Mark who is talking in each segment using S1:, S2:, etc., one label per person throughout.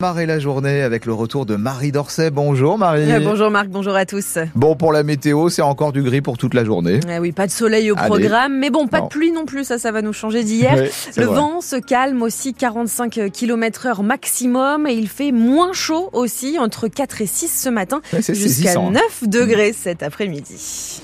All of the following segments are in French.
S1: Marée la journée avec le retour de Marie Dorset. Bonjour Marie.
S2: Euh, bonjour Marc, bonjour à tous.
S1: Bon pour la météo, c'est encore du gris pour toute la journée.
S2: Ah oui, pas de soleil au programme, mais bon, pas de pluie non plus, ça ça va nous changer d'hier. le vent se calme aussi 45 km heure maximum et il fait moins chaud aussi entre 4 et 6 ce matin jusqu'à 9 hein. degrés cet après-midi.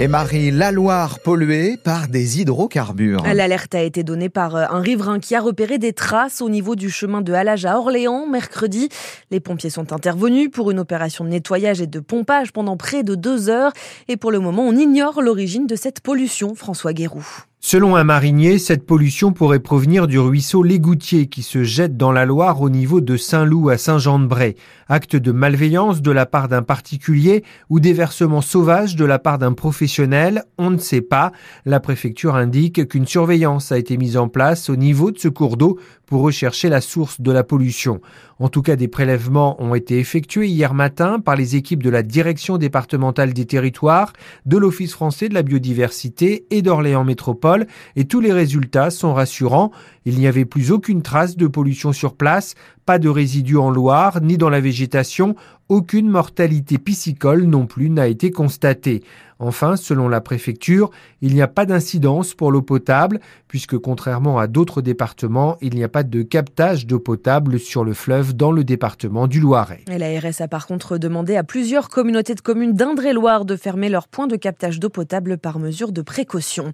S1: Et Marie, la Loire polluée par des hydrocarbures.
S2: L'alerte a été donnée par euh, un riverain qui a repéré des traces au niveau du chemin de Halage à Orléans mercredi. Les pompiers sont intervenus pour une opération de nettoyage et de pompage pendant près de deux heures. Et pour le moment, on ignore l'origine de cette pollution, François Guéroux.
S3: Selon un marinier, cette pollution pourrait provenir du ruisseau Légoutier qui se jette dans la Loire au niveau de Saint-Loup à Saint-Jean-de-Bray. Acte de malveillance de la part d'un particulier ou déversement sauvage de la part d'un professionnel, on ne sait pas. La préfecture indique qu'une surveillance a été mise en place au niveau de ce cours d'eau pour rechercher la source de la pollution. En tout cas, des prélèvements ont été effectués hier matin par les équipes de la Direction départementale des territoires, de l'Office français de la biodiversité et d'Orléans Métropole, et tous les résultats sont rassurants. Il n'y avait plus aucune trace de pollution sur place, pas de résidus en Loire, ni dans la végétation, aucune mortalité piscicole non plus n'a été constatée. Enfin, selon la préfecture, il n'y a pas d'incidence pour l'eau potable, puisque contrairement à d'autres départements, il n'y a pas de captage d'eau potable sur le fleuve dans le département du Loiret.
S2: Et l'ARS a par contre demandé à plusieurs communautés de communes d'Indre-et-Loire de fermer leurs points de captage d'eau potable par mesure de précaution.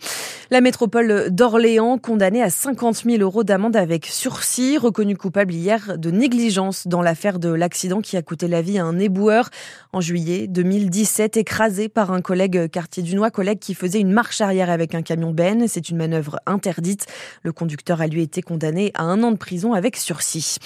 S2: La métropole d'Orléans, condamnée à 50 000 euros d'amende avec sursis, reconnue coupable hier de négligence dans l'affaire de l'accident qui a coûté la vie à éboueur en juillet 2017, écrasé par un collègue quartier du Noix, collègue qui faisait une marche arrière avec un camion Ben. C'est une manœuvre interdite. Le conducteur a lui été condamné à un an de prison avec sursis.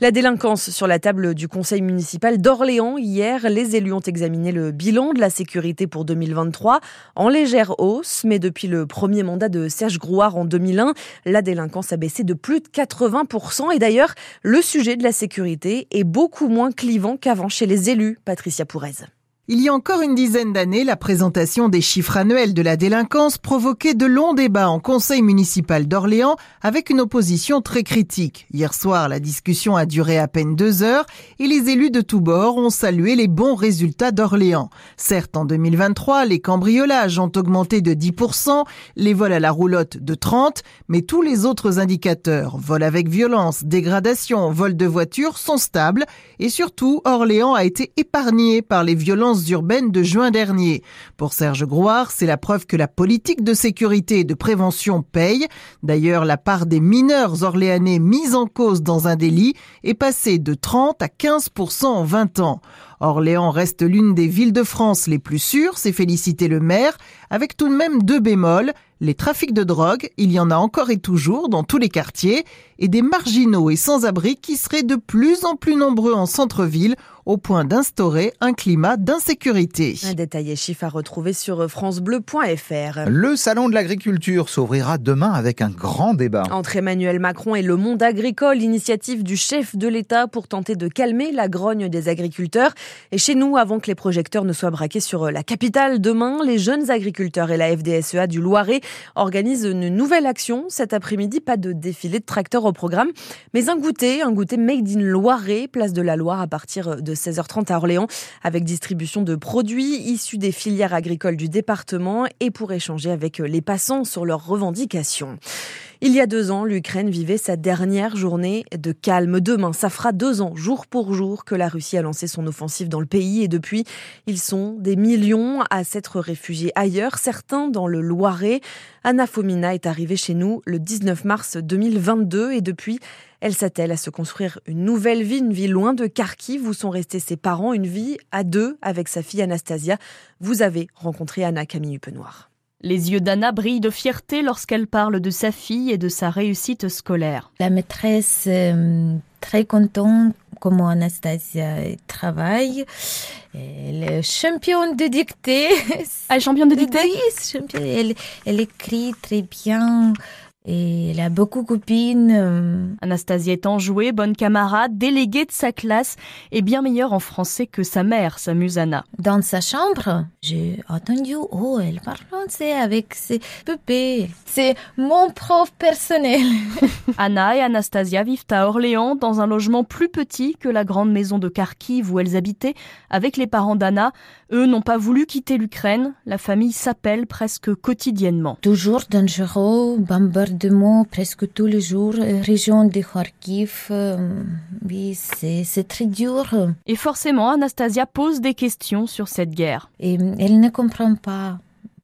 S2: La délinquance sur la table du conseil municipal d'Orléans. Hier, les élus ont examiné le bilan de la sécurité pour 2023 en légère hausse, mais depuis le premier mandat de Serge Grouard en 2001, la délinquance a baissé de plus de 80%. Et d'ailleurs, le sujet de la sécurité est beaucoup moins clivant qu'avant chez les élus, Patricia Pourez.
S4: Il y a encore une dizaine d'années, la présentation des chiffres annuels de la délinquance provoquait de longs débats en conseil municipal d'Orléans avec une opposition très critique. Hier soir, la discussion a duré à peine deux heures et les élus de tous bords ont salué les bons résultats d'Orléans. Certes, en 2023, les cambriolages ont augmenté de 10%, les vols à la roulotte de 30%, mais tous les autres indicateurs, vol avec violence, dégradation, vol de voiture, sont stables et surtout, Orléans a été épargné par les violences urbaines de juin dernier. Pour Serge Grouard, c'est la preuve que la politique de sécurité et de prévention paye. D'ailleurs, la part des mineurs orléanais mis en cause dans un délit est passée de 30 à 15% en 20 ans. Orléans reste l'une des villes de France les plus sûres, c'est félicité le maire, avec tout de même deux bémols, les trafics de drogue, il y en a encore et toujours dans tous les quartiers, et des marginaux et sans-abri qui seraient de plus en plus nombreux en centre-ville au point d'instaurer un climat d'insécurité.
S2: Un détaillé chiffre à retrouver sur francebleu.fr.
S1: Le salon de l'agriculture s'ouvrira demain avec un grand débat.
S2: Entre Emmanuel Macron et le monde agricole, initiative du chef de l'État pour tenter de calmer la grogne des agriculteurs. Et chez nous, avant que les projecteurs ne soient braqués sur la capitale, demain, les jeunes agriculteurs et la FDSEA du Loiret organisent une nouvelle action. Cet après-midi, pas de défilé de tracteurs au programme, mais un goûter, un goûter made in Loiret, place de la Loire à partir de 16h30 à Orléans, avec distribution de produits issus des filières agricoles du département et pour échanger avec les passants sur leurs revendications. Il y a deux ans, l'Ukraine vivait sa dernière journée de calme. Demain, ça fera deux ans, jour pour jour, que la Russie a lancé son offensive dans le pays. Et depuis, ils sont des millions à s'être réfugiés ailleurs, certains dans le Loiret. Anna Fomina est arrivée chez nous le 19 mars 2022 et depuis, elle s'attelle à se construire une nouvelle vie, une vie loin de Kharkiv où sont restés ses parents, une vie à deux avec sa fille Anastasia. Vous avez rencontré Anna Camille Penoir.
S5: Les yeux d'Anna brillent de fierté lorsqu'elle parle de sa fille et de sa réussite scolaire.
S6: La maîtresse euh, très contente comment Anastasia travaille. Elle est championne de dictée.
S5: Ah, championne de dictée?
S6: Oui, elle, elle écrit très bien. Et elle a beaucoup de copines. euh,
S5: Anastasia est enjouée, bonne camarade, déléguée de sa classe et bien meilleure en français que sa mère, s'amuse Anna.
S6: Dans sa chambre, j'ai entendu, oh, elle parle français avec ses bébés. C'est mon prof personnel.
S5: Anna et Anastasia vivent à Orléans dans un logement plus petit que la grande maison de Kharkiv où elles habitaient avec les parents d'Anna. Eux n'ont pas voulu quitter l'Ukraine. La famille s'appelle presque quotidiennement.
S6: Toujours dangereux, bombardement presque tous les jours, euh, région de Kharkiv. euh, oui, c'est très dur.
S5: Et forcément, Anastasia pose des questions sur cette guerre.
S6: Et elle ne comprend pas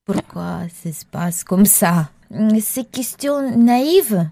S6: pourquoi ça se passe comme ça. C'est question naïve,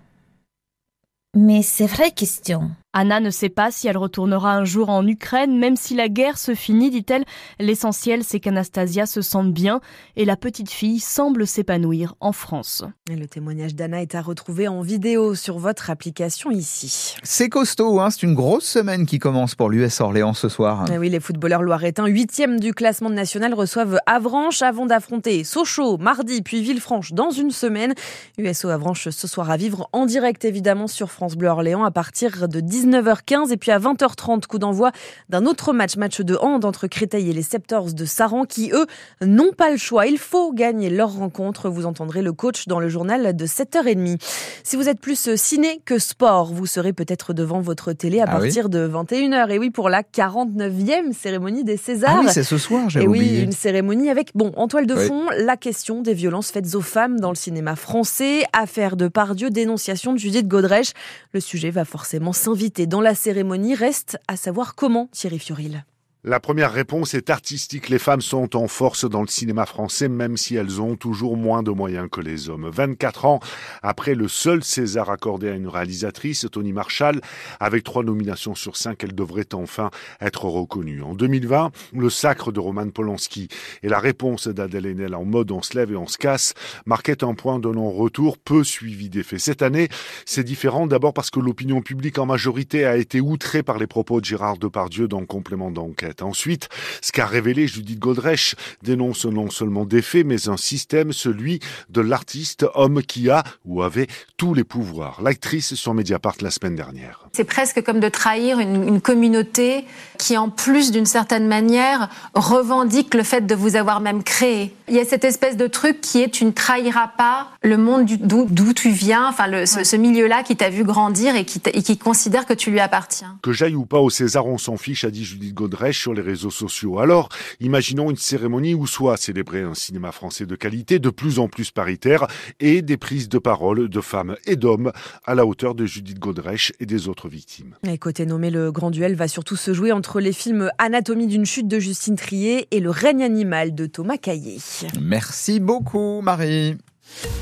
S6: mais c'est vraie question.
S5: Anna ne sait pas si elle retournera un jour en Ukraine, même si la guerre se finit, dit-elle. L'essentiel, c'est qu'Anastasia se sente bien et la petite fille semble s'épanouir en France.
S2: Et le témoignage d'Anna est à retrouver en vidéo sur votre application ici.
S1: C'est costaud, hein c'est une grosse semaine qui commence pour l'US Orléans ce soir.
S2: Eh oui, les footballeurs loiretains, huitième du classement national, reçoivent Avranches avant d'affronter Sochaux mardi, puis Villefranche dans une semaine. USO Avranches ce soir à vivre en direct évidemment sur France Bleu Orléans à partir de 19h15 et puis à 20h30 coup d'envoi d'un autre match, match de hand entre Créteil et les Septors de Saran qui eux n'ont pas le choix. Il faut gagner leur rencontre. Vous entendrez le coach dans le journal de 7h30. Si vous êtes plus ciné que sport, vous serez peut-être devant votre télé à
S1: Ah oui
S2: partir de 21h. Et oui, pour la 49e cérémonie des Césars.
S1: Ah oui, c'est ce soir, j'ai
S2: Et oui,
S1: oublié.
S2: une cérémonie avec, bon, en toile de
S1: Oui.
S2: fond, la question des violences faites aux femmes dans le cinéma français, affaire de Pardieu, dénonciation de Judith Godrèche. Le sujet va forcément s'inviter dans la cérémonie. Reste à savoir comment, Thierry Fioril.
S7: La première réponse est artistique. Les femmes sont en force dans le cinéma français, même si elles ont toujours moins de moyens que les hommes. 24 ans après le seul César accordé à une réalisatrice, Tony Marshall, avec trois nominations sur cinq, elle devrait enfin être reconnue. En 2020, le sacre de Roman Polanski et la réponse d'Adèle Haenel en mode on se lève et on se casse marquaient un point de non-retour peu suivi d'effet. Cette année, c'est différent d'abord parce que l'opinion publique en majorité a été outrée par les propos de Gérard Depardieu dans Complément d'enquête. Ensuite, ce qu'a révélé Judith Godrèche dénonce non seulement des faits, mais un système, celui de l'artiste, homme qui a ou avait tous les pouvoirs. L'actrice sur Mediapart la semaine dernière.
S8: C'est presque comme de trahir une, une communauté qui, en plus d'une certaine manière, revendique le fait de vous avoir même créé. Il y a cette espèce de truc qui est tu ne trahiras pas le monde d'où tu viens, enfin le, ce, ce milieu-là qui t'a vu grandir et qui, et qui considère que tu lui appartiens.
S7: Que j'aille ou pas au César, on s'en fiche, a dit Judith Godrèche sur les réseaux sociaux. Alors, imaginons une cérémonie où soit célébrer un cinéma français de qualité, de plus en plus paritaire, et des prises de parole de femmes et d'hommes à la hauteur de Judith Godrèche et des autres victimes.
S2: Et côté nommé, le grand duel va surtout se jouer entre les films Anatomie d'une chute de Justine Trier et Le règne animal de Thomas Caillé.
S1: Merci beaucoup, Marie.